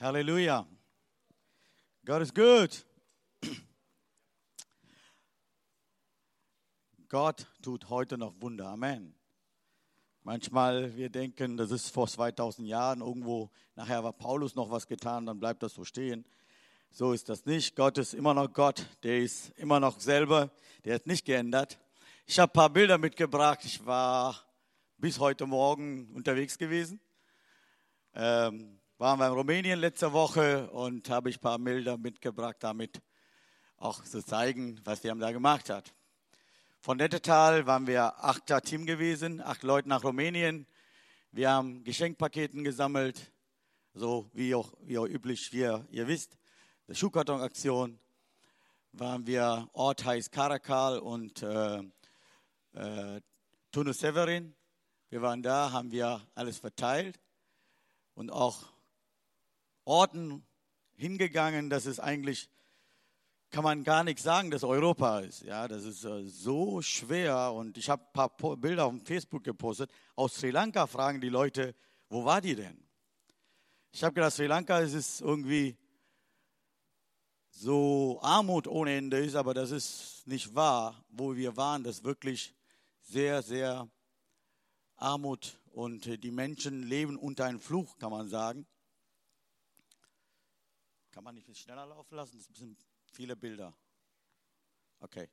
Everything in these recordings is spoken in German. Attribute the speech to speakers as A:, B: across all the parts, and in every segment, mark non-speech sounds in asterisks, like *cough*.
A: Halleluja. Gott ist gut. Gott tut heute noch Wunder. Amen. Manchmal wir denken, das ist vor 2000 Jahren irgendwo, nachher war Paulus noch was getan, dann bleibt das so stehen. So ist das nicht. Gott ist immer noch Gott, der ist immer noch selber, der hat nicht geändert. Ich habe ein paar Bilder mitgebracht. Ich war bis heute Morgen unterwegs gewesen. Ähm, waren wir in Rumänien letzte Woche und habe ich ein paar Bilder mitgebracht, damit auch zu zeigen, was wir haben da gemacht hat. Von Nettetal waren wir achter Team gewesen, acht Leute nach Rumänien. Wir haben Geschenkpaketen gesammelt, so wie auch, wie auch üblich, wie ihr, ihr wisst. Die Schuhkartonaktion waren wir, Ort heißt Karakal und äh, äh, Tunu Severin. Wir waren da, haben wir alles verteilt und auch Orten hingegangen, das ist eigentlich, kann man gar nichts sagen, dass Europa ist. Ja, das ist äh, so schwer und ich habe ein paar Bilder auf Facebook gepostet. Aus Sri Lanka fragen die Leute, wo war die denn? Ich habe gedacht, Sri Lanka ist es irgendwie so Armut ohne Ende ist, aber das ist nicht wahr. Wo wir waren, das ist wirklich sehr, sehr Armut und die Menschen leben unter einem Fluch, kann man sagen. Kann man nicht ein bisschen schneller laufen lassen? Das sind viele Bilder. Okay.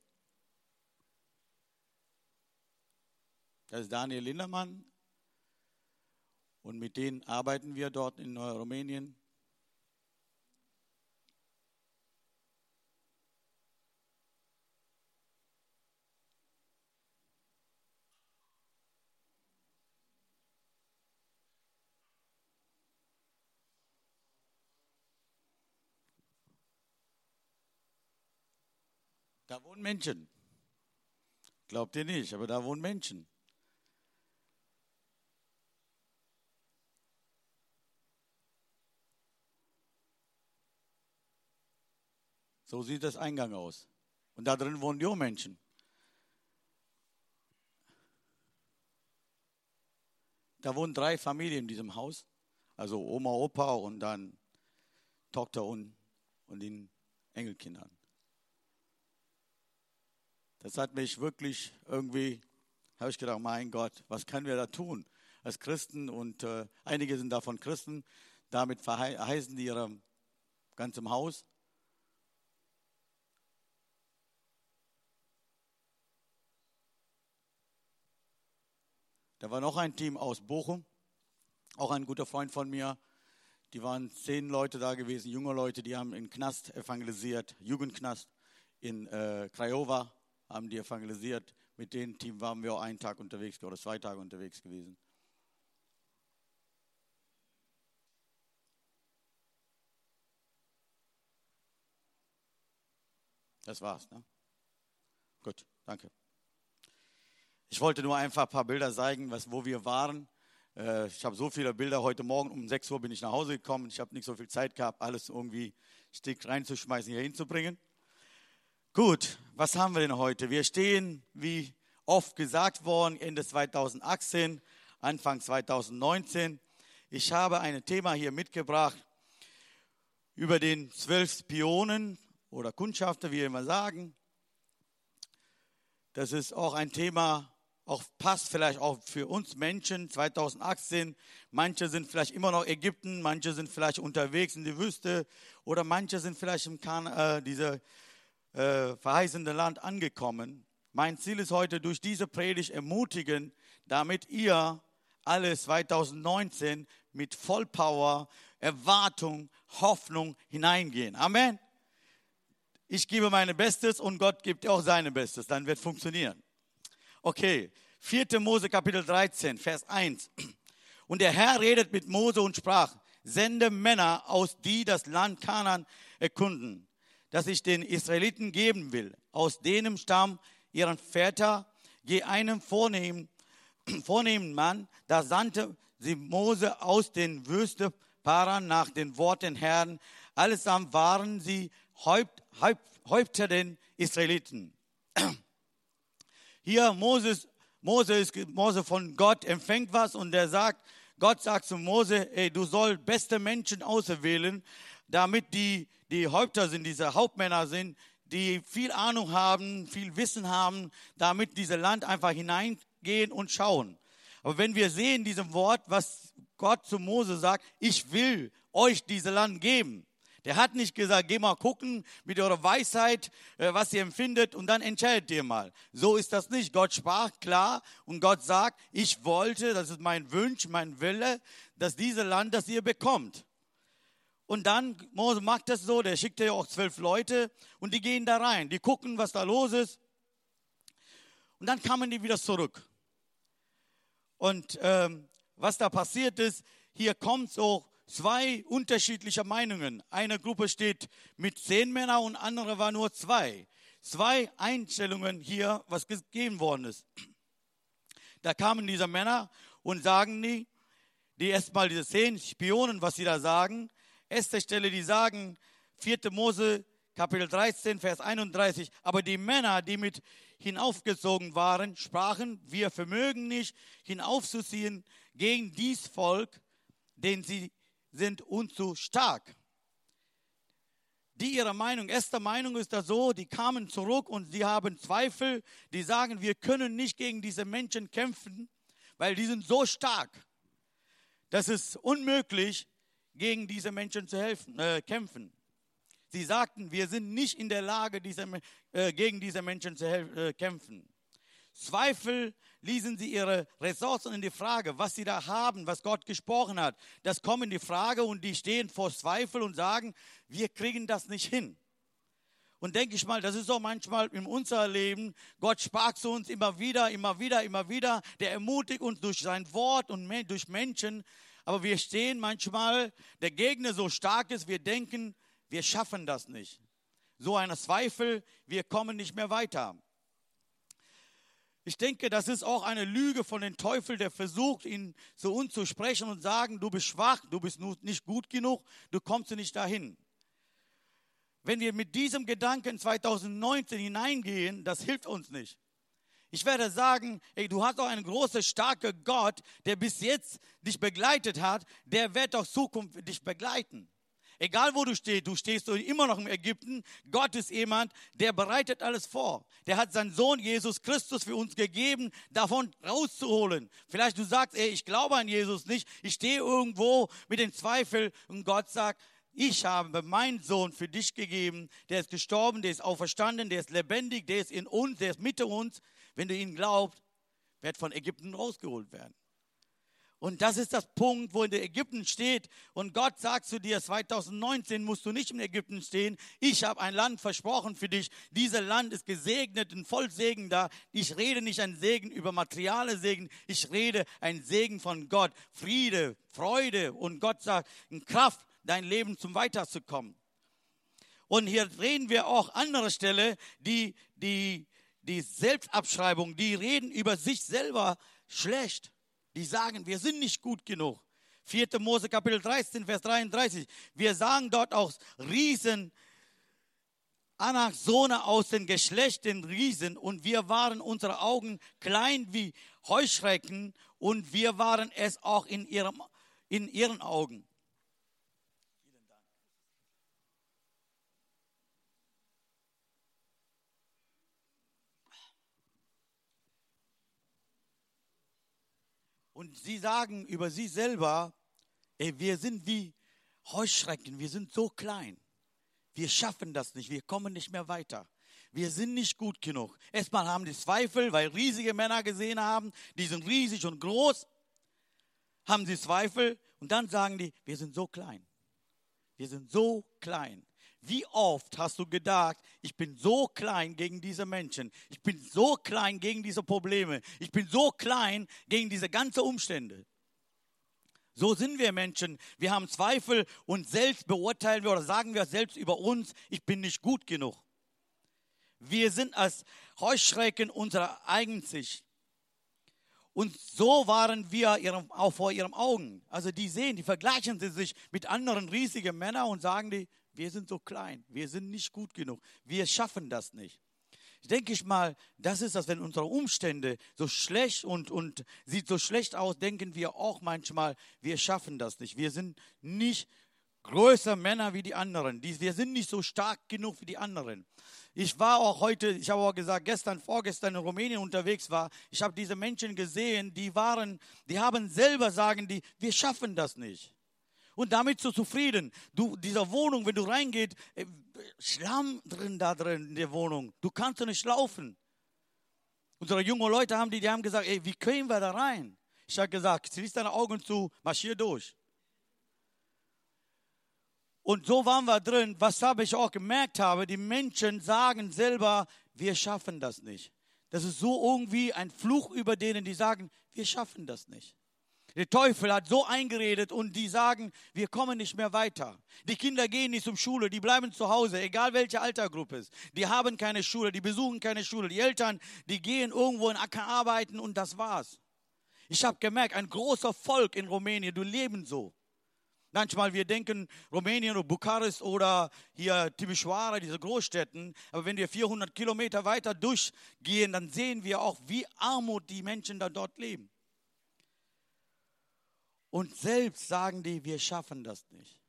A: Das ist Daniel Lindermann. Und mit denen arbeiten wir dort in Rumänien. Da wohnen Menschen. Glaubt ihr nicht, aber da wohnen Menschen. So sieht das Eingang aus. Und da drin wohnen die Menschen. Da wohnen drei Familien in diesem Haus. Also Oma, Opa und dann Tochter und, und den Enkelkindern. Das hat mich wirklich irgendwie, habe ich gedacht, mein Gott, was können wir da tun als Christen? Und äh, einige sind davon Christen, damit verheißen die ihrem ganzen Haus. Da war noch ein Team aus Bochum, auch ein guter Freund von mir. Die waren zehn Leute da gewesen, junge Leute, die haben in Knast evangelisiert, Jugendknast in äh, Craiova haben die evangelisiert. Mit dem Team waren wir auch einen Tag unterwegs oder zwei Tage unterwegs gewesen. Das war's, ne? Gut, danke. Ich wollte nur einfach ein paar Bilder zeigen, was, wo wir waren. Äh, ich habe so viele Bilder. Heute Morgen um 6 Uhr bin ich nach Hause gekommen. Ich habe nicht so viel Zeit gehabt, alles irgendwie Stick reinzuschmeißen, hier hinzubringen. Gut, was haben wir denn heute? Wir stehen, wie oft gesagt worden, Ende 2018, Anfang 2019. Ich habe ein Thema hier mitgebracht über den zwölf Spionen oder Kundschafter, wie wir immer sagen. Das ist auch ein Thema, auch passt vielleicht auch für uns Menschen 2018. Manche sind vielleicht immer noch Ägypten, manche sind vielleicht unterwegs in die Wüste oder manche sind vielleicht im kan äh, diese äh, verheißende Land angekommen. Mein Ziel ist heute, durch diese Predigt ermutigen, damit ihr alle 2019 mit Vollpower, Erwartung, Hoffnung hineingehen. Amen. Ich gebe mein Bestes und Gott gibt auch sein Bestes. Dann wird funktionieren. Okay, 4. Mose Kapitel 13, Vers 1. Und der Herr redet mit Mose und sprach, sende Männer aus, die das Land Kanan erkunden das ich den Israeliten geben will. Aus dem Stamm ihren Väter, je einem vornehmen, *clears throat* vornehmen Mann, da sandte sie Mose aus den Wüste Paran nach den Worten Herrn. Allesamt waren sie Häupt, Häupt, Häupter den Israeliten. Hier Moses, Mose ist Mose von Gott empfängt was und er sagt, Gott sagt zu Mose, ey, du sollst beste Menschen auserwählen, damit die, die Häupter sind, diese Hauptmänner sind, die viel Ahnung haben, viel Wissen haben, damit dieses Land einfach hineingehen und schauen. Aber wenn wir sehen, diesem Wort, was Gott zu Mose sagt, ich will euch dieses Land geben. Der hat nicht gesagt, geh mal gucken mit eurer Weisheit, äh, was ihr empfindet und dann entscheidet ihr mal. So ist das nicht. Gott sprach klar und Gott sagt, ich wollte, das ist mein Wunsch, mein Wille, dass dieses Land, das ihr bekommt. Und dann, Mose macht das so, der schickt ja auch zwölf Leute und die gehen da rein, die gucken, was da los ist. Und dann kamen die wieder zurück. Und ähm, was da passiert ist, hier kommt so zwei unterschiedliche Meinungen. Eine Gruppe steht mit zehn Männern und andere war nur zwei. Zwei Einstellungen hier, was gegeben worden ist. Da kamen diese Männer und sagen die, die erstmal diese zehn Spionen, was sie da sagen. Erste Stelle, die sagen, 4. Mose, Kapitel 13, Vers 31. Aber die Männer, die mit hinaufgezogen waren, sprachen, wir vermögen nicht hinaufzuziehen gegen dies Volk, denn sie sind uns zu stark. Die ihre Meinung, erste Meinung ist da so, die kamen zurück und sie haben Zweifel, die sagen, wir können nicht gegen diese Menschen kämpfen, weil die sind so stark. Das ist unmöglich, gegen diese Menschen zu helfen, äh, kämpfen. Sie sagten, wir sind nicht in der Lage, diese, äh, gegen diese Menschen zu äh, kämpfen. Zweifel ließen sie ihre Ressourcen in die Frage, was sie da haben, was Gott gesprochen hat. Das kommt in die Frage und die stehen vor Zweifel und sagen, wir kriegen das nicht hin. Und denke ich mal, das ist auch manchmal in unser Leben. Gott sprach zu uns immer wieder, immer wieder, immer wieder. Der ermutigt uns durch sein Wort und durch Menschen. Aber wir stehen manchmal, der Gegner so stark ist, wir denken, wir schaffen das nicht. So ein Zweifel, wir kommen nicht mehr weiter. Ich denke, das ist auch eine Lüge von dem Teufel, der versucht, ihn zu uns zu sprechen und sagen, du bist schwach, du bist nicht gut genug, du kommst nicht dahin. Wenn wir mit diesem Gedanken 2019 hineingehen, das hilft uns nicht. Ich werde sagen, ey, du hast doch einen großen, starken Gott, der bis jetzt dich begleitet hat, der wird auch Zukunft dich begleiten. Egal wo du stehst, du stehst immer noch im Ägypten. Gott ist jemand, der bereitet alles vor. Der hat seinen Sohn Jesus Christus für uns gegeben, davon rauszuholen. Vielleicht du sagst, ey, ich glaube an Jesus nicht. Ich stehe irgendwo mit den Zweifeln und Gott sagt, ich habe meinen Sohn für dich gegeben. Der ist gestorben, der ist auferstanden, der ist lebendig, der ist in uns, der ist mit uns. Wenn du ihn glaubst, wird von Ägypten rausgeholt werden. Und das ist das Punkt, wo in der Ägypten steht. Und Gott sagt zu dir, 2019 musst du nicht in Ägypten stehen. Ich habe ein Land versprochen für dich. Dieses Land ist gesegnet und voll Segen da. Ich rede nicht ein Segen über materiale Segen. Ich rede ein Segen von Gott. Friede, Freude. Und Gott sagt, in Kraft, dein Leben zum Weiterzukommen. Und hier reden wir auch andere Stelle, die, die, die Selbstabschreibung, die reden über sich selber schlecht die sagen, wir sind nicht gut genug. 4. Mose Kapitel 13, Vers 33. Wir sagen dort auch Riesen, Anachsone aus den Geschlechten Riesen und wir waren unsere Augen klein wie Heuschrecken und wir waren es auch in, ihrem, in ihren Augen. Und sie sagen über sie selber, ey, wir sind wie Heuschrecken, wir sind so klein. Wir schaffen das nicht, wir kommen nicht mehr weiter. Wir sind nicht gut genug. Erstmal haben die Zweifel, weil riesige Männer gesehen haben, die sind riesig und groß, haben sie Zweifel und dann sagen die, wir sind so klein. Wir sind so klein. Wie oft hast du gedacht, ich bin so klein gegen diese Menschen, ich bin so klein gegen diese Probleme, ich bin so klein gegen diese ganzen Umstände. So sind wir Menschen. Wir haben Zweifel und selbst beurteilen wir oder sagen wir selbst über uns, ich bin nicht gut genug. Wir sind als Heuschrecken unserer Eigensicht. Und so waren wir ihrem, auch vor ihren Augen. Also die sehen, die vergleichen sie sich mit anderen riesigen Männern und sagen die, wir sind so klein, wir sind nicht gut genug, wir schaffen das nicht. denke ich mal, das ist das, wenn unsere Umstände so schlecht und, und sieht so schlecht aus, denken wir auch manchmal, wir schaffen das nicht. Wir sind nicht größer Männer wie die anderen. Wir sind nicht so stark genug wie die anderen. Ich war auch heute, ich habe auch gesagt, gestern, vorgestern in Rumänien unterwegs war. Ich habe diese Menschen gesehen, die waren, die haben selber sagen, die, wir schaffen das nicht. Und damit so zufrieden. Du, dieser Wohnung, wenn du reingehst, äh, Schlamm drin da drin in der Wohnung. Du kannst nicht laufen. Unsere jungen Leute haben die, die haben gesagt, ey, wie können wir da rein? Ich habe gesagt, schließ deine Augen zu, marschier durch. Und so waren wir drin. Was habe ich auch gemerkt habe, die Menschen sagen selber, wir schaffen das nicht. Das ist so irgendwie ein Fluch über denen, die sagen, wir schaffen das nicht. Der Teufel hat so eingeredet und die sagen, wir kommen nicht mehr weiter. Die Kinder gehen nicht zur Schule, die bleiben zu Hause, egal welche Altergruppe es ist. Die haben keine Schule, die besuchen keine Schule. Die Eltern, die gehen irgendwo in Acker arbeiten und das war's. Ich habe gemerkt, ein großer Volk in Rumänien, du leben so. Manchmal wir denken Rumänien oder Bukarest oder hier Timișoara, diese Großstädten. Aber wenn wir 400 Kilometer weiter durchgehen, dann sehen wir auch, wie Armut die Menschen da dort leben. Und selbst sagen die, wir schaffen das nicht.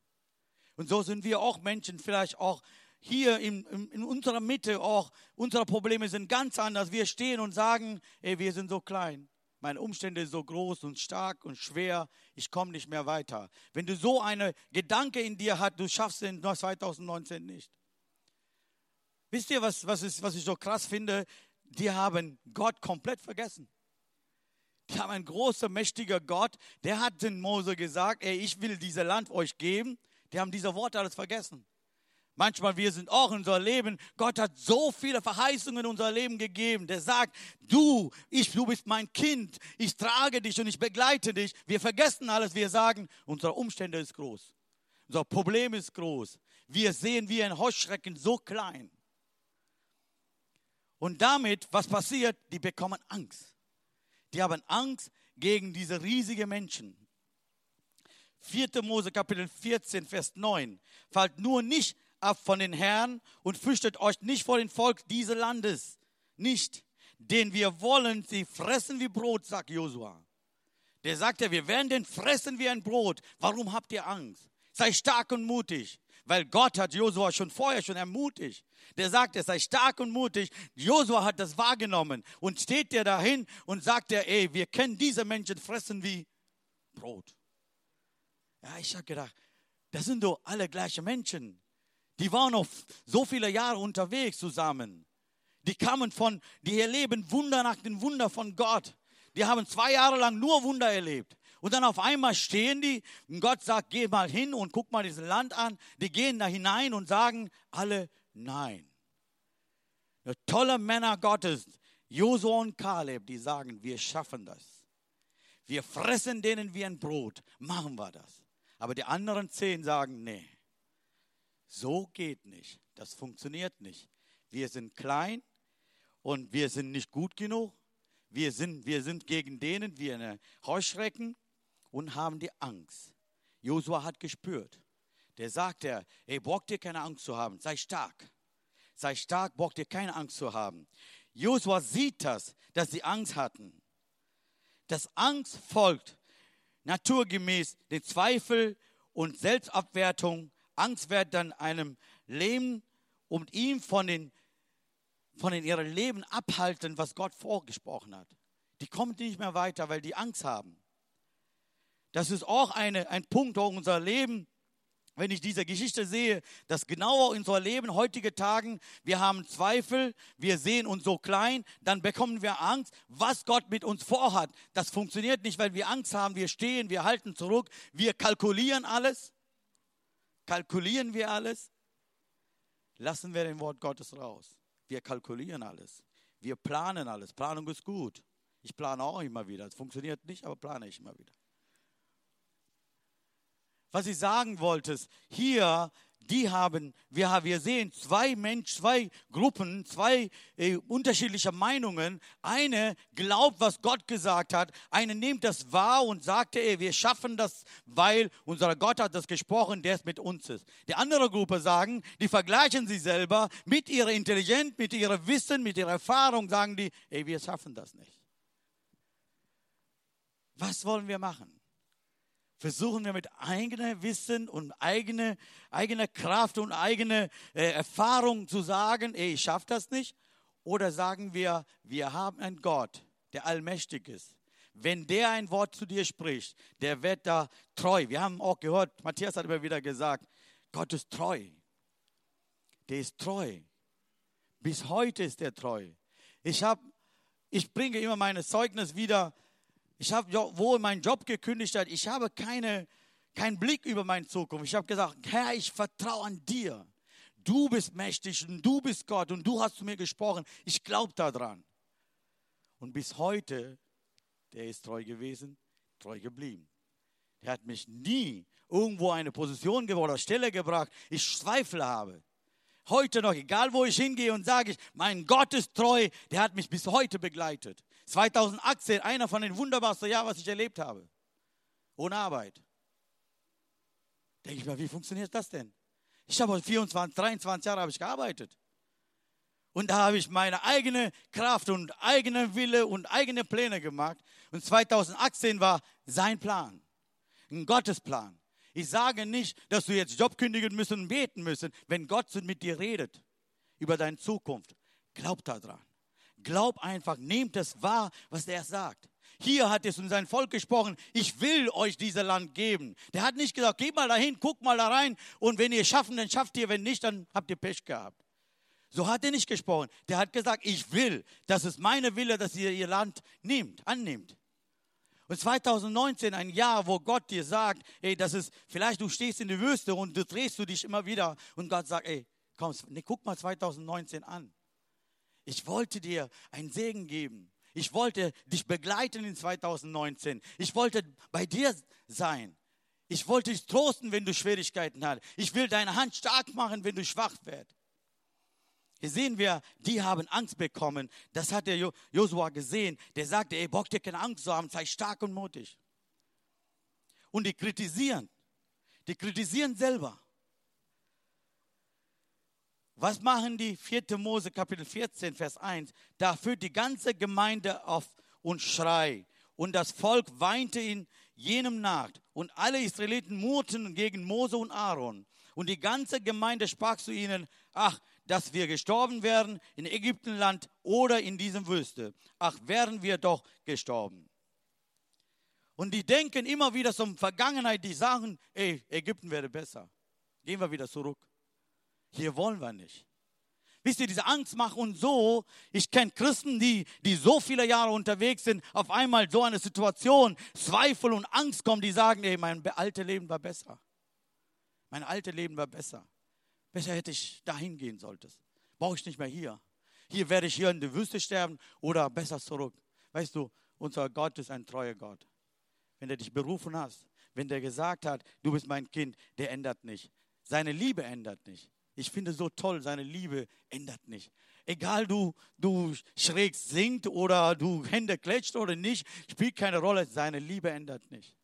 A: Und so sind wir auch Menschen, vielleicht auch hier in, in, unserer Mitte, auch unsere Probleme sind ganz anders. Wir stehen und sagen, ey, wir sind so klein meine Umstände sind so groß und stark und schwer, ich komme nicht mehr weiter. Wenn du so eine Gedanke in dir hast, du schaffst es 2019 nicht. Wisst ihr, was, was, ist, was ich so krass finde? Die haben Gott komplett vergessen. Die haben einen großen, mächtiger Gott, der hat den Mose gesagt, ey, ich will dieses Land euch geben. Die haben diese Worte alles vergessen. Manchmal wir sind auch in unser Leben. Gott hat so viele Verheißungen in unser Leben gegeben. Der sagt, du, ich, du bist mein Kind. Ich trage dich und ich begleite dich. Wir vergessen alles. Wir sagen, unsere Umstände ist groß. Unser Problem ist groß. Wir sehen wie ein Heuschrecken so klein. Und damit, was passiert? Die bekommen Angst. Die haben Angst gegen diese riesigen Menschen. 4. Mose Kapitel 14, Vers 9. Fallt nur nicht ab von den Herrn und fürchtet euch nicht vor dem Volk dieses Landes. Nicht, denn wir wollen sie fressen wie Brot, sagt Josua. Der sagt ja, wir werden den fressen wie ein Brot. Warum habt ihr Angst? Sei stark und mutig. Weil Gott hat Josua schon vorher schon ermutigt. Der sagt, er sei stark und mutig. Josua hat das wahrgenommen und steht der dahin und sagt er, ey, wir können diese Menschen fressen wie Brot. Ja, ich habe gedacht, das sind doch alle gleiche Menschen. Die waren noch so viele Jahre unterwegs zusammen. Die kamen von, die erleben Wunder nach dem Wunder von Gott. Die haben zwei Jahre lang nur Wunder erlebt. Und dann auf einmal stehen die und Gott sagt, geh mal hin und guck mal dieses Land an. Die gehen da hinein und sagen alle nein. Tolle Männer Gottes, Josua und Kaleb, die sagen, wir schaffen das. Wir fressen denen wie ein Brot. Machen wir das. Aber die anderen zehn sagen, nee. So geht nicht. Das funktioniert nicht. Wir sind klein und wir sind nicht gut genug. Wir sind, wir sind gegen denen wie eine Heuschrecken und haben die Angst. Josua hat gespürt. Der sagt er, ey, braucht ihr keine Angst zu haben, sei stark. Sei stark, braucht ihr keine Angst zu haben. Josua sieht das, dass sie Angst hatten. Das Angst folgt naturgemäß den Zweifel und Selbstabwertung Angst wird dann einem Leben und ihm von den von den ihrem Leben abhalten, was Gott vorgesprochen hat. Die kommen nicht mehr weiter, weil die Angst haben. Das ist auch eine, ein Punkt in unser Leben, wenn ich diese Geschichte sehe, dass genauer in unser Leben heutige Tagen, wir haben Zweifel, wir sehen uns so klein, dann bekommen wir Angst, was Gott mit uns vorhat. Das funktioniert nicht, weil wir Angst haben, wir stehen, wir halten zurück, wir kalkulieren alles. Kalkulieren wir alles? Lassen wir den Wort Gottes raus. Wir kalkulieren alles. Wir planen alles. Planung ist gut. Ich plane auch immer wieder. Es funktioniert nicht, aber plane ich immer wieder. Was ich sagen wollte, ist, hier, die haben, wir, wir sehen zwei Menschen, zwei Gruppen, zwei äh, unterschiedliche Meinungen. Eine glaubt, was Gott gesagt hat. Eine nimmt das wahr und sagt, ey, wir schaffen das, weil unser Gott hat das gesprochen, der es mit uns ist. Die andere Gruppe sagen, die vergleichen sich selber mit ihrer Intelligenz, mit ihrem Wissen, mit ihrer Erfahrung, sagen die, ey, wir schaffen das nicht. Was wollen wir machen? Versuchen wir mit eigenem Wissen und eigener eigene Kraft und eigener äh, Erfahrung zu sagen, ey, ich schaffe das nicht? Oder sagen wir, wir haben einen Gott, der allmächtig ist. Wenn der ein Wort zu dir spricht, der wird da treu. Wir haben auch gehört, Matthias hat immer wieder gesagt, Gott ist treu. Der ist treu. Bis heute ist er treu. Ich, hab, ich bringe immer meine Zeugnis wieder ich habe wohl meinen Job gekündigt, hat. ich habe keine, keinen Blick über meine Zukunft. Ich habe gesagt, Herr, ich vertraue an dir. Du bist mächtig und du bist Gott und du hast zu mir gesprochen. Ich glaube daran. Und bis heute, der ist treu gewesen, treu geblieben. Der hat mich nie irgendwo eine Position oder Stelle gebracht, ich Zweifel habe. Heute noch, egal wo ich hingehe und sage ich, mein Gott ist treu, der hat mich bis heute begleitet. 2018, einer von den wunderbarsten Jahren, was ich erlebt habe. Ohne Arbeit. Denke ich mir, wie funktioniert das denn? Ich habe 24, 23 Jahre habe ich gearbeitet. Und da habe ich meine eigene Kraft und eigene Wille und eigene Pläne gemacht. Und 2018 war sein Plan. Ein Gottesplan. Ich sage nicht, dass du jetzt Job kündigen müssen und beten müssen, wenn Gott mit dir redet über deine Zukunft. Glaub daran. Glaub einfach, nehmt es wahr, was er sagt. Hier hat es um sein Volk gesprochen, ich will euch dieses Land geben. Der hat nicht gesagt, geht mal dahin, guckt mal da rein und wenn ihr schaffen, dann schafft ihr, wenn nicht, dann habt ihr Pech gehabt. So hat er nicht gesprochen. Der hat gesagt, ich will, das ist meine Wille, dass ihr ihr Land nehmt, annehmt. Und 2019, ein Jahr, wo Gott dir sagt, ey, das ist, vielleicht du stehst in der Wüste und du drehst du dich immer wieder und Gott sagt, ey, komm, guck mal 2019 an. Ich wollte dir einen Segen geben. Ich wollte dich begleiten in 2019. Ich wollte bei dir sein. Ich wollte dich trosten, wenn du Schwierigkeiten hast. Ich will deine Hand stark machen, wenn du schwach wirst. Hier sehen wir, die haben Angst bekommen. Das hat der Josua gesehen. Der sagte, ey, braucht dir keine Angst zu haben, sei stark und mutig. Und die kritisieren. Die kritisieren selber. Was machen die? 4. Mose Kapitel 14, Vers 1. Da führt die ganze Gemeinde auf und schrei. Und das Volk weinte in jenem Nacht. Und alle Israeliten murrten gegen Mose und Aaron. Und die ganze Gemeinde sprach zu ihnen, ach, dass wir gestorben wären in Ägyptenland oder in diesem Wüste. Ach, wären wir doch gestorben. Und die denken immer wieder zum Vergangenheit, die sagen, ey, Ägypten wäre besser. Gehen wir wieder zurück. Hier wollen wir nicht. Wisst ihr, diese Angst macht uns so, ich kenne Christen, die, die so viele Jahre unterwegs sind, auf einmal so eine Situation, Zweifel und Angst kommen, die sagen, ey, mein altes Leben war besser. Mein altes Leben war besser. Besser hätte ich dahin gehen sollen. Brauche ich nicht mehr hier. Hier werde ich hier in der Wüste sterben oder besser zurück. Weißt du, unser Gott ist ein treuer Gott. Wenn er dich berufen hat, wenn der gesagt hat, du bist mein Kind, der ändert nicht. Seine Liebe ändert nicht. Ich finde so toll, seine Liebe ändert nicht. Egal du, du schräg singt oder du Hände klatscht oder nicht, spielt keine Rolle. Seine Liebe ändert nicht.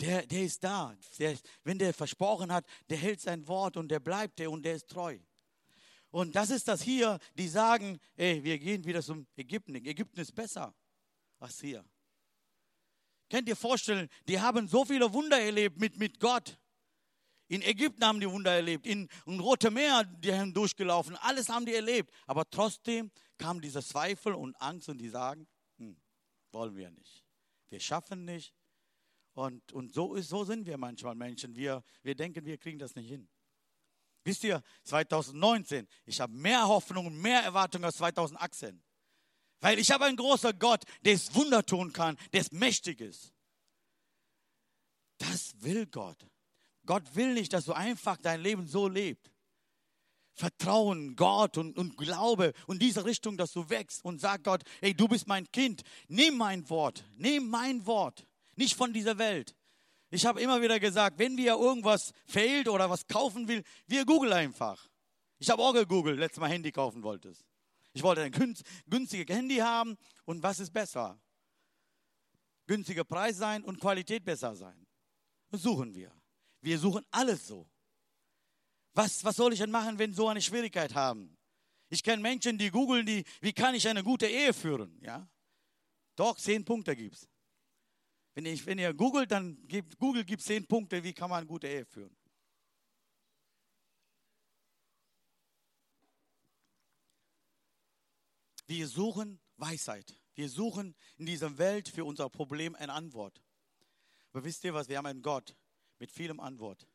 A: Der, der ist da. Der, wenn der versprochen hat, der hält sein Wort und der bleibt der und der ist treu. Und das ist das hier, die sagen, ey, wir gehen wieder zum Ägypten. Ägypten ist besser als hier. Könnt ihr vorstellen, die haben so viele Wunder erlebt mit, mit Gott. In Ägypten haben die Wunder erlebt, in, in Rote Meer, die haben durchgelaufen, alles haben die erlebt. Aber trotzdem kam dieser Zweifel und Angst und die sagen, hm, wollen wir nicht. Wir schaffen nicht. Und, und so, ist, so sind wir manchmal Menschen. Wir, wir denken, wir kriegen das nicht hin. Wisst ihr, 2019, ich habe mehr Hoffnung und mehr Erwartung als 2018. Weil ich habe einen großen Gott, der es Wunder tun kann, der es mächtig ist. Das will Gott. Gott will nicht, dass du einfach dein Leben so lebst. Vertrauen, Gott und, und Glaube und diese Richtung, dass du wächst und sag Gott, hey, du bist mein Kind, nimm mein Wort, nimm mein Wort, nicht von dieser Welt. Ich habe immer wieder gesagt, wenn wir irgendwas fehlt oder was kaufen will, wir googeln einfach. Ich habe auch gegoogelt, letztes Mal Handy kaufen wolltest. Ich wollte ein günstiges Handy haben und was ist besser? Günstiger Preis sein und Qualität besser sein. Das suchen wir. Wir suchen alles so. Was, was soll ich denn machen, wenn so eine Schwierigkeit haben? Ich kenne Menschen, die googeln, die, wie kann ich eine gute Ehe führen? Ja? Doch, zehn Punkte gibt es. Wenn, wenn ihr googelt, dann gibt Google gibt zehn Punkte, wie kann man eine gute Ehe führen. Wir suchen Weisheit. Wir suchen in dieser Welt für unser Problem eine Antwort. Aber wisst ihr was? Wir haben einen Gott mit vielem Antwort.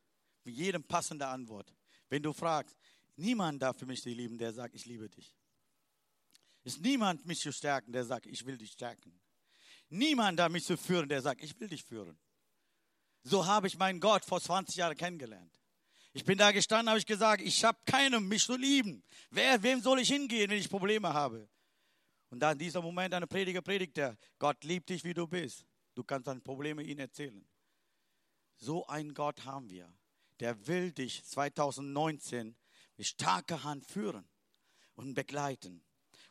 A: Mit jedem passenden Antwort. Wenn du fragst, niemand darf für mich dich lieben, der sagt, ich liebe dich. Ist niemand mich zu stärken, der sagt, ich will dich stärken. Niemand darf mich zu führen, der sagt, ich will dich führen. So habe ich meinen Gott vor 20 Jahren kennengelernt. Ich bin da gestanden, habe ich gesagt, ich habe keinen, mich zu lieben. Wer, wem soll ich hingehen, wenn ich Probleme habe? Und da in diesem Moment eine Prediger predigt er, Gott liebt dich, wie du bist. Du kannst deine Probleme ihm erzählen. So einen Gott haben wir. Der will dich 2019 mit starker Hand führen und begleiten.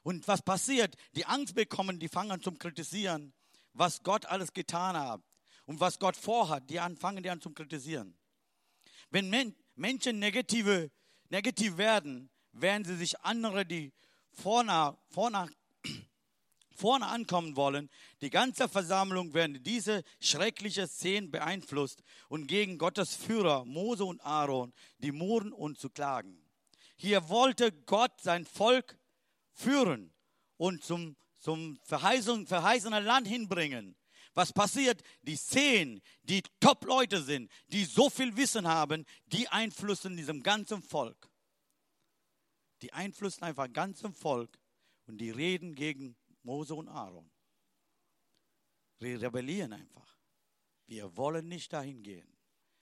A: Und was passiert? Die Angst bekommen, die fangen zum Kritisieren, was Gott alles getan hat und was Gott vorhat. Die fangen die an zum Kritisieren. Wenn Men Menschen negative, negativ werden, werden sie sich andere, die vorne, vorne vorne ankommen wollen, die ganze Versammlung werden diese schreckliche Szene beeinflusst und gegen Gottes Führer Mose und Aaron die murren und zu klagen. Hier wollte Gott sein Volk führen und zum, zum verheißen, verheißenen Land hinbringen. Was passiert? Die zehn, die Top-Leute sind, die so viel Wissen haben, die einflussen diesem ganzen Volk. Die einflussen einfach ganzem Volk und die reden gegen Mose und Aaron. Wir rebellieren einfach. Wir wollen nicht dahin gehen.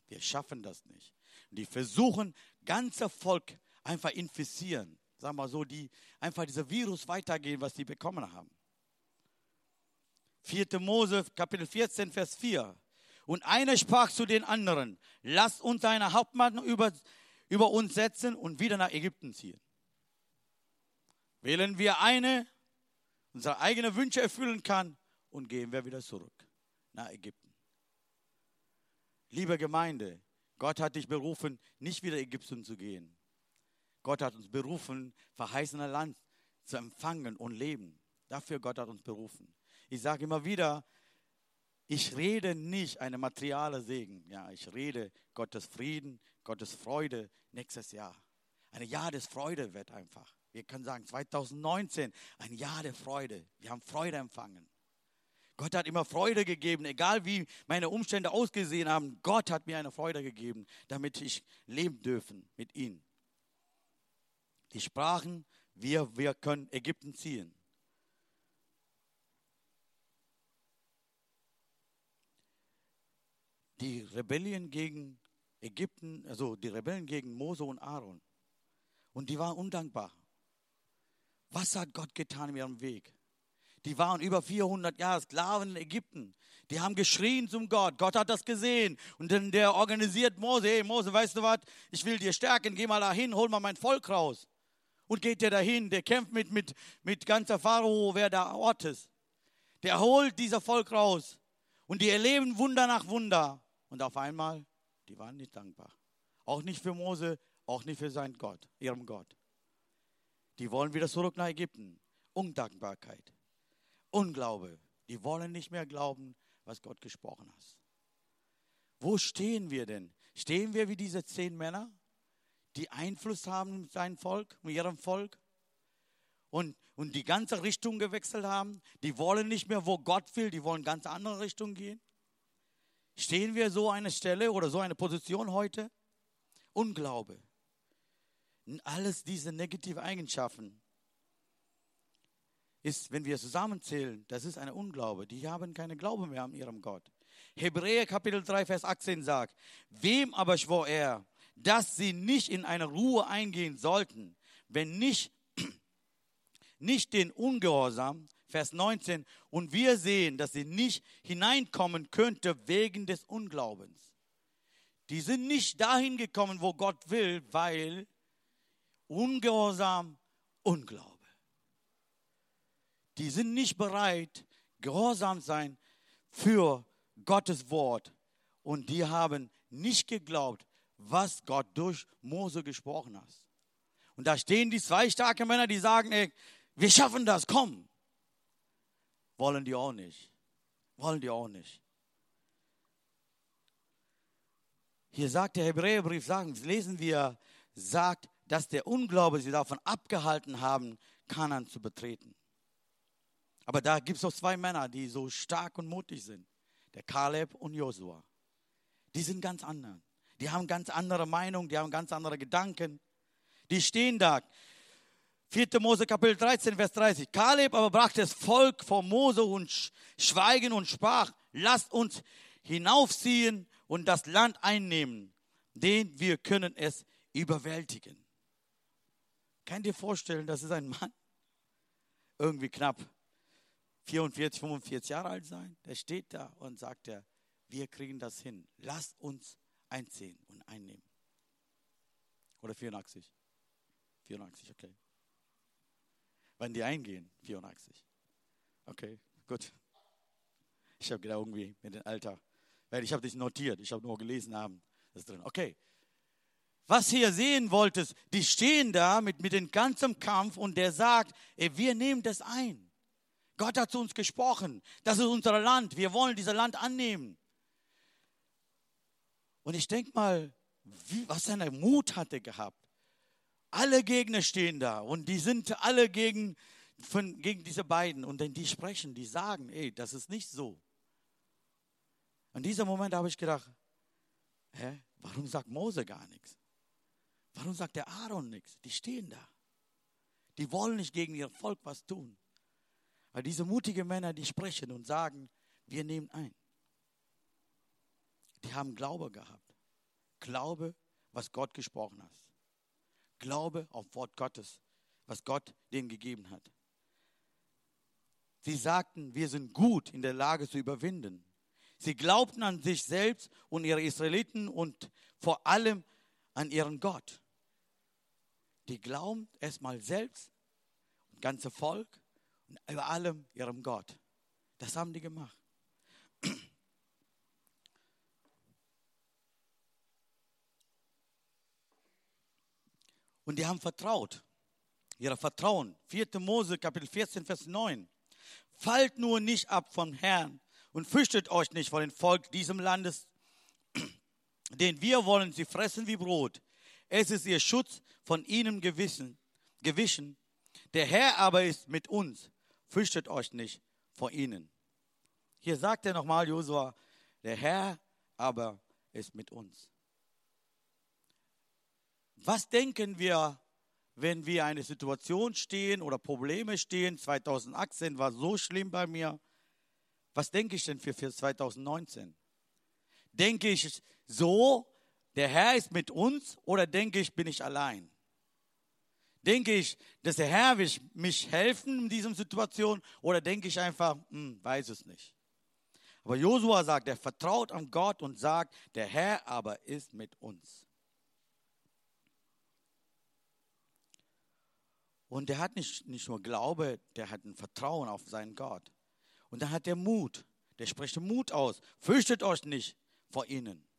A: Wir schaffen das nicht. Die versuchen, ganze Volk einfach infizieren. Sagen wir so, die einfach dieser Virus weitergehen, was sie bekommen haben. 4. Mose, Kapitel 14, Vers 4. Und einer sprach zu den anderen, lasst uns eine Hauptmann über, über uns setzen und wieder nach Ägypten ziehen. Wählen wir eine, unsere eigenen Wünsche erfüllen kann und gehen wir wieder zurück nach Ägypten. Liebe Gemeinde, Gott hat dich berufen, nicht wieder Ägypten zu gehen. Gott hat uns berufen, verheißene Land zu empfangen und leben. Dafür Gott hat uns berufen. Ich sage immer wieder, ich rede nicht eine materiale Segen. Ja, ich rede Gottes Frieden, Gottes Freude nächstes Jahr. Ein Jahr des Freude wird einfach. Wir können sagen, 2019, ein Jahr der Freude. Wir haben Freude empfangen. Gott hat immer Freude gegeben, egal wie meine Umstände ausgesehen haben. Gott hat mir eine Freude gegeben, damit ich leben dürfen mit ihm. Die sprachen, wir, wir können Ägypten ziehen. Die Rebellien gegen Ägypten, also die Rebellen gegen Mose und Aaron. Und die waren undankbar. Was hat Gott getan in ihrem Weg? Die waren über 400 Jahre Sklaven in Ägypten. Die haben geschrien zum Gott. Gott hat das gesehen. Und dann der organisiert Mose. Hey Mose, weißt du was? Ich will dir stärken. Geh mal dahin, hol mal mein Volk raus. Und geht der dahin. Der kämpft mit, mit, mit ganzer Pharao, wer da Ort ist. Der holt dieser Volk raus. Und die erleben Wunder nach Wunder. Und auf einmal, die waren nicht dankbar. Auch nicht für Mose, auch nicht für seinen Gott, ihrem Gott. Die wollen wieder zurück nach Ägypten. Undankbarkeit. Unglaube. Die wollen nicht mehr glauben, was Gott gesprochen hat. Wo stehen wir denn? Stehen wir wie diese zehn Männer, die Einfluss haben mit seinem Volk, mit ihrem Volk? Und, und die ganze Richtung gewechselt haben? Die wollen nicht mehr, wo Gott will, die wollen ganz andere Richtung gehen? Stehen wir so eine Stelle oder so eine Position heute? Unglaube alles diese negative Eigenschaften ist, wenn wir zusammenzählen, das ist eine Unglaube. Die haben keine Glaube mehr an ihrem Gott. Hebräer Kapitel 3, Vers 18 sagt, wem aber schwor er, dass sie nicht in eine Ruhe eingehen sollten, wenn nicht, *clears throat* nicht den Ungehorsam Vers 19. Und wir sehen, dass sie nicht hineinkommen könnte wegen des Unglaubens. Die sind nicht dahin gekommen, wo Gott will, weil Ungehorsam, Unglaube. Die sind nicht bereit, gehorsam sein für Gottes Wort. Und die haben nicht geglaubt, was Gott durch Mose gesprochen hat. Und da stehen die zwei starken Männer, die sagen, ey, wir schaffen das, komm. Wollen die auch nicht. Wollen die auch nicht. Hier sagt der Hebräerbrief, sagen, lesen wir, sagt, dass der Unglaube sie davon abgehalten haben, Kanan zu betreten. Aber da gibt es auch zwei Männer, die so stark und mutig sind. Der Kaleb und Josua. Die sind ganz anders. Die haben ganz andere Meinungen, die haben ganz andere Gedanken. Die stehen da. 4. Mose Kapitel 13, Vers 30. Kaleb aber brachte das Volk vor Mose und Schweigen und sprach, lasst uns hinaufziehen und das Land einnehmen, denn wir können es überwältigen. Kann dir vorstellen, das ist ein Mann, irgendwie knapp 44, 45 Jahre alt sein, der steht da und sagt, er, wir kriegen das hin. Lasst uns einziehen und einnehmen. Oder 84. 84, okay. Wenn die eingehen, 84. Okay, gut. Ich habe gedacht, irgendwie mit dem Alter. Weil ich habe dich notiert, ich habe nur gelesen haben. Das drin. Okay. Was hier sehen wolltest, die stehen da mit, mit dem ganzen Kampf und der sagt, ey, wir nehmen das ein. Gott hat zu uns gesprochen. Das ist unser Land. Wir wollen dieses Land annehmen. Und ich denke mal, wie, was er Mut hatte gehabt. Alle Gegner stehen da und die sind alle gegen, von, gegen diese beiden. Und denn die sprechen, die sagen, ey, das ist nicht so. In diesem Moment habe ich gedacht, hä, warum sagt Mose gar nichts? Warum sagt der Aaron nichts? Die stehen da. Die wollen nicht gegen ihr Volk was tun. Weil diese mutigen Männer, die sprechen und sagen, wir nehmen ein. Die haben Glaube gehabt. Glaube, was Gott gesprochen hat. Glaube auf Wort Gottes, was Gott denen gegeben hat. Sie sagten, wir sind gut in der Lage zu überwinden. Sie glaubten an sich selbst und ihre Israeliten und vor allem an ihren Gott. Die glauben erstmal selbst, das ganze Volk und über allem ihrem Gott. Das haben die gemacht. Und die haben vertraut. Ihre Vertrauen. 4. Mose, Kapitel 14, Vers 9. Fallt nur nicht ab vom Herrn und fürchtet euch nicht vor dem Volk diesem Landes, denn wir wollen sie fressen wie Brot. Es ist ihr Schutz von ihnen gewissen, gewichen. Der Herr aber ist mit uns. Fürchtet euch nicht vor ihnen. Hier sagt er nochmal Josua, der Herr aber ist mit uns. Was denken wir, wenn wir eine Situation stehen oder Probleme stehen? 2018 war so schlimm bei mir. Was denke ich denn für, für 2019? Denke ich so, der Herr ist mit uns oder denke ich, bin ich allein? Denke ich, dass der Herr will mich helfen in dieser Situation oder denke ich einfach, hm, weiß es nicht. Aber Josua sagt, er vertraut an Gott und sagt, der Herr aber ist mit uns. Und der hat nicht, nicht nur Glaube, der hat ein Vertrauen auf seinen Gott. Und dann hat er Mut. Der spricht Mut aus. Fürchtet euch nicht vor ihnen.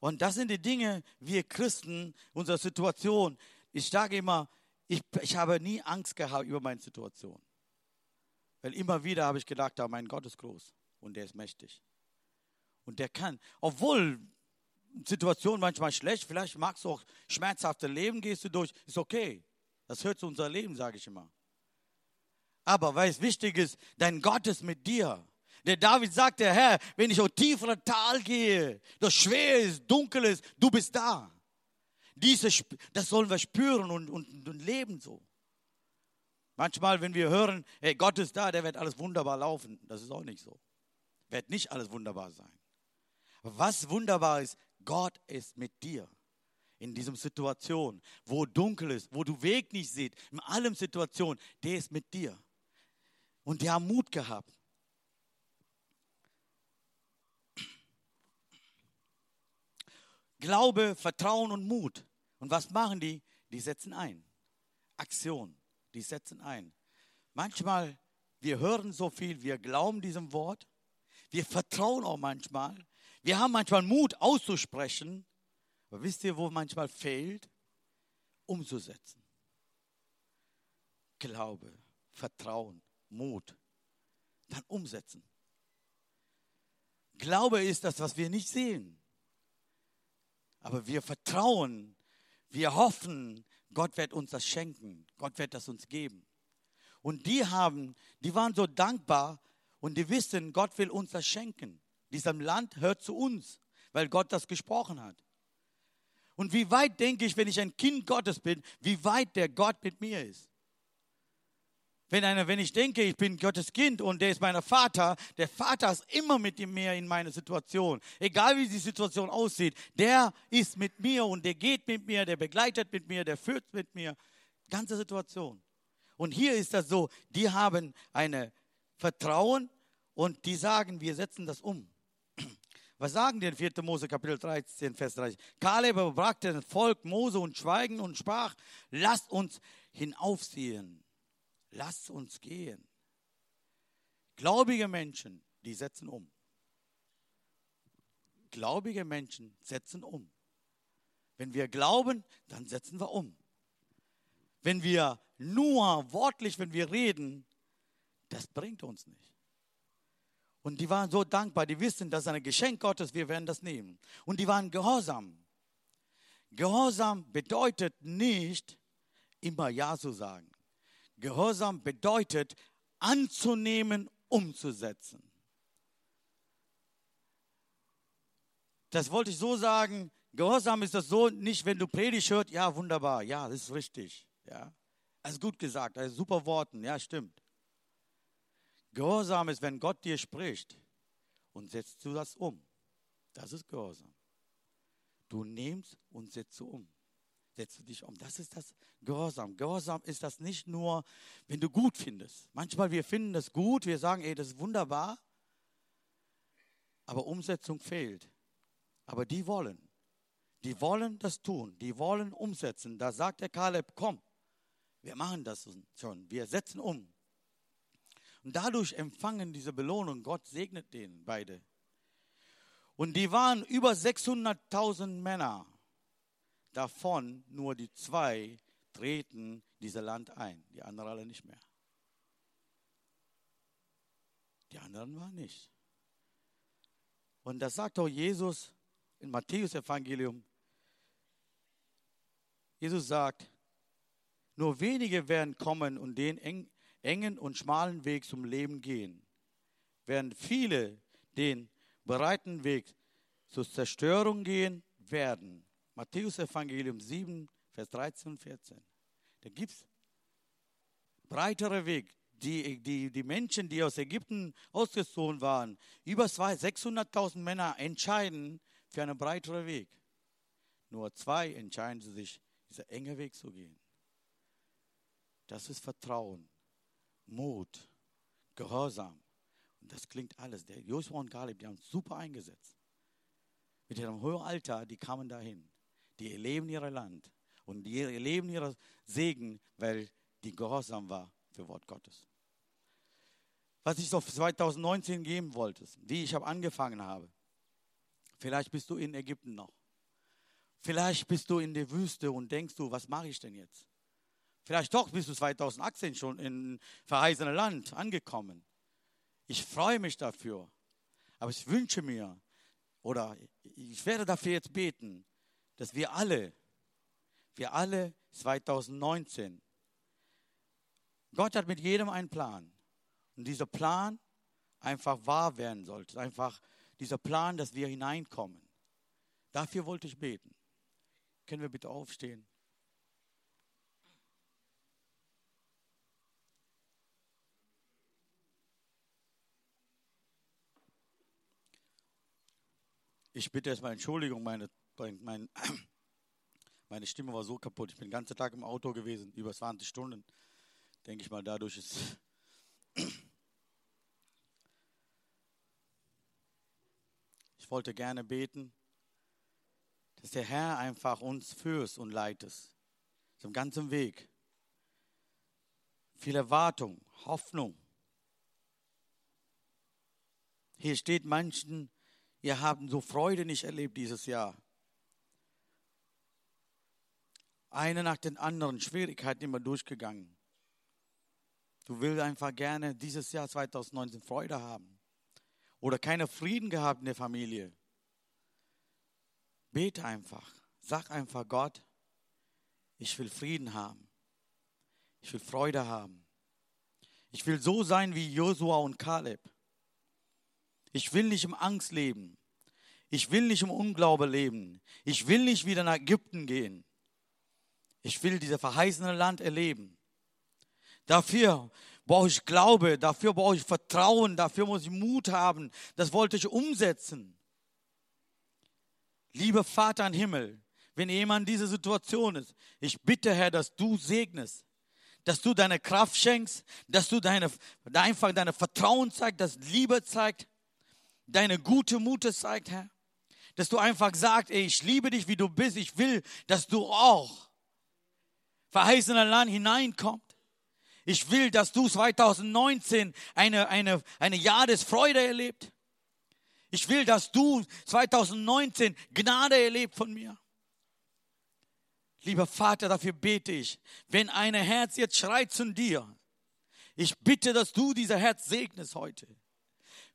A: Und das sind die Dinge, wir Christen, unsere Situation. Ich sage immer, ich, ich habe nie Angst gehabt über meine Situation. Weil immer wieder habe ich gedacht, ja, mein Gott ist groß und der ist mächtig. Und der kann, obwohl Situation manchmal schlecht, vielleicht magst du auch schmerzhafte Leben, gehst du durch, ist okay. Das hört zu unser Leben, sage ich immer. Aber weil es wichtig ist, dein Gott ist mit dir. Der David sagt, der Herr, wenn ich auf tiefere Tal gehe, das schwer ist, dunkel ist, du bist da. Diese, das sollen wir spüren und, und, und leben so. Manchmal, wenn wir hören, hey, Gott ist da, der wird alles wunderbar laufen. Das ist auch nicht so. Wird nicht alles wunderbar sein. Was wunderbar ist, Gott ist mit dir in diesem Situation, wo dunkel ist, wo du Weg nicht siehst, in allem Situation, der ist mit dir. Und die haben Mut gehabt. Glaube, Vertrauen und Mut. Und was machen die? Die setzen ein. Aktion, die setzen ein. Manchmal, wir hören so viel, wir glauben diesem Wort, wir vertrauen auch manchmal, wir haben manchmal Mut auszusprechen, aber wisst ihr, wo manchmal fehlt? Umzusetzen. Glaube, Vertrauen, Mut, dann umsetzen. Glaube ist das, was wir nicht sehen. Aber wir vertrauen, wir hoffen, Gott wird uns das schenken, Gott wird das uns geben. Und die haben, die waren so dankbar und die wissen, Gott will uns das schenken. Diesem Land hört zu uns, weil Gott das gesprochen hat. Und wie weit denke ich, wenn ich ein Kind Gottes bin, wie weit der Gott mit mir ist. Wenn, einer, wenn ich denke, ich bin Gottes Kind und der ist mein Vater, der Vater ist immer mit mir in meiner Situation. Egal wie die Situation aussieht, der ist mit mir und der geht mit mir, der begleitet mit mir, der führt mit mir. Ganze Situation. Und hier ist das so, die haben eine Vertrauen und die sagen, wir setzen das um. Was sagen die in 4. Mose Kapitel 13, Vers 30? Kaleb brachte das Volk Mose und Schweigen und sprach, lasst uns hinaufziehen Lass uns gehen. Gläubige Menschen, die setzen um. Gläubige Menschen setzen um. Wenn wir glauben, dann setzen wir um. Wenn wir nur wortlich, wenn wir reden, das bringt uns nicht. Und die waren so dankbar, die wissen, das ist ein Geschenk Gottes, wir werden das nehmen. Und die waren gehorsam. Gehorsam bedeutet nicht, immer Ja zu sagen. Gehorsam bedeutet anzunehmen, umzusetzen. Das wollte ich so sagen. Gehorsam ist das so nicht, wenn du Predigt hört, ja, wunderbar, ja, das ist richtig. Ja, das ist gut gesagt, das ist super Worten, ja, stimmt. Gehorsam ist, wenn Gott dir spricht und setzt du das um. Das ist Gehorsam. Du nimmst und setzt um setzt du dich um. Das ist das Gehorsam. Gehorsam ist das nicht nur, wenn du gut findest. Manchmal wir finden das gut, wir sagen, ey, das ist wunderbar, aber Umsetzung fehlt. Aber die wollen. Die wollen das tun, die wollen umsetzen. Da sagt der Kaleb, komm, wir machen das schon, wir setzen um. Und dadurch empfangen diese Belohnung, Gott segnet den beide. Und die waren über 600.000 Männer davon nur die zwei treten dieses Land ein, die anderen alle nicht mehr. Die anderen waren nicht. Und das sagt auch Jesus in Matthäus Evangelium. Jesus sagt, nur wenige werden kommen und den engen und schmalen Weg zum Leben gehen, während viele den breiten Weg zur Zerstörung gehen werden. Matthäus Evangelium 7, Vers 13 und 14. Da gibt es breitere Weg. Die, die, die Menschen, die aus Ägypten ausgezogen waren, über 600.000 Männer entscheiden für einen breiteren Weg. Nur zwei entscheiden sich, dieser enge Weg zu gehen. Das ist Vertrauen, Mut, Gehorsam. Und das klingt alles. Der Joshua und Kaleb, die haben super eingesetzt. Mit ihrem hohen Alter, die kamen dahin die leben ihr Land und die leben ihrer Segen, weil die gehorsam war für Wort Gottes. Was ich so 2019 geben wollte, wie ich angefangen habe. Vielleicht bist du in Ägypten noch. Vielleicht bist du in der Wüste und denkst du, was mache ich denn jetzt? Vielleicht doch bist du 2018 schon in verheißenem Land angekommen. Ich freue mich dafür. Aber ich wünsche mir, oder ich werde dafür jetzt beten, dass wir alle, wir alle 2019, Gott hat mit jedem einen Plan. Und dieser Plan einfach wahr werden sollte. Einfach dieser Plan, dass wir hineinkommen. Dafür wollte ich beten. Können wir bitte aufstehen? Ich bitte erstmal Entschuldigung, meine anstrengend. Mein, *clears throat* meine Stimme war so kaputt. Ich bin den ganzen Tag im Auto gewesen, über 20 Stunden. Denke ich mal, dadurch ist. *clears throat* Ich wollte gerne beten, dass der Herr einfach uns führt und leitet. Zum ganzen Weg. Viel Erwartung, Hoffnung. Hier steht manchen, ihr habt so Freude nicht erlebt dieses Jahr. Eine nach den anderen Schwierigkeiten immer durchgegangen. Du willst einfach gerne dieses Jahr 2019 Freude haben. Oder keinen Frieden gehabt in der Familie. Bete einfach. Sag einfach Gott, ich will Frieden haben. Ich will Freude haben. Ich will so sein wie Josua und Kaleb. Ich will nicht im Angst leben. Ich will nicht im Unglaube leben. Ich will nicht wieder nach Ägypten gehen. Ich will dieses verheißene Land erleben. Dafür brauche ich Glaube, dafür brauche ich Vertrauen, dafür muss ich Mut haben. Das wollte ich umsetzen. Lieber Vater im Himmel, wenn jemand in dieser Situation ist, ich bitte, Herr, dass du segnest, dass du deine Kraft schenkst, dass du deine, einfach deine Vertrauen zeigst, dass Liebe zeigt, deine gute Mute zeigt, Herr. Dass du einfach sagst, ey, ich liebe dich, wie du bist. Ich will, dass du auch verheißener Land hineinkommst. Ich will, dass du 2019 eine, eine, eine Jahr des Freude erlebt. Ich will, dass du 2019 Gnade erlebt von mir. Lieber Vater, dafür bete ich. Wenn ein Herz jetzt schreit zu dir, ich bitte, dass du dieser Herz segnest heute.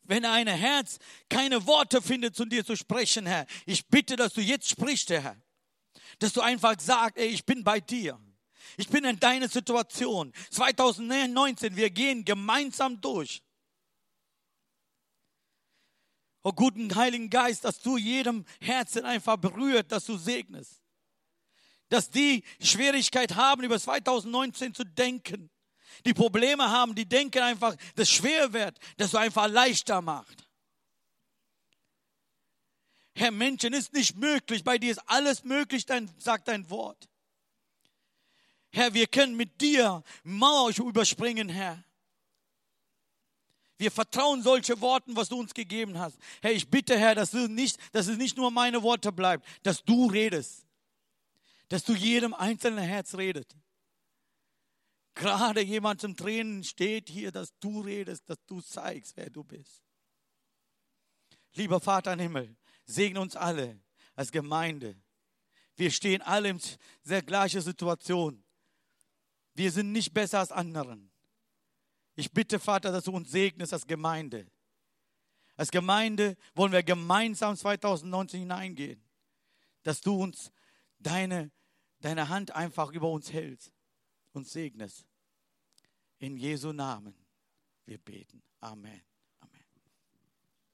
A: Wenn ein Herz keine Worte findet, zu dir zu sprechen, Herr, ich bitte, dass du jetzt sprichst, Herr. Dass du einfach sagst, ey, ich bin bei dir. Ich bin in deiner Situation. 2019, wir gehen gemeinsam durch. Oh guten Heiligen Geist, dass du jedem Herzen einfach berührt, dass du segnest dass die Schwierigkeit haben, über 2019 zu denken. Die Probleme haben, die denken einfach, dass schwer wird, dass du einfach leichter macht. Herr, Menschen ist nicht möglich, bei dir ist alles möglich, dein, sagt dein Wort. Herr, wir können mit dir Mauer überspringen, Herr. Wir vertrauen solche Worten, was du uns gegeben hast. Herr, ich bitte, Herr, dass, du nicht, dass es nicht nur meine Worte bleibt, dass du redest dass du jedem einzelnen Herz redet. Gerade jemand zum Tränen steht hier, dass du redest, dass du zeigst, wer du bist. Lieber Vater im Himmel, segne uns alle als Gemeinde. Wir stehen alle in sehr gleichen Situation. Wir sind nicht besser als anderen. Ich bitte, Vater, dass du uns segnest als Gemeinde. Als Gemeinde wollen wir gemeinsam 2019 hineingehen. Dass du uns deine, deine Hand einfach über uns hältst und segnest. In Jesu Namen wir beten. Amen.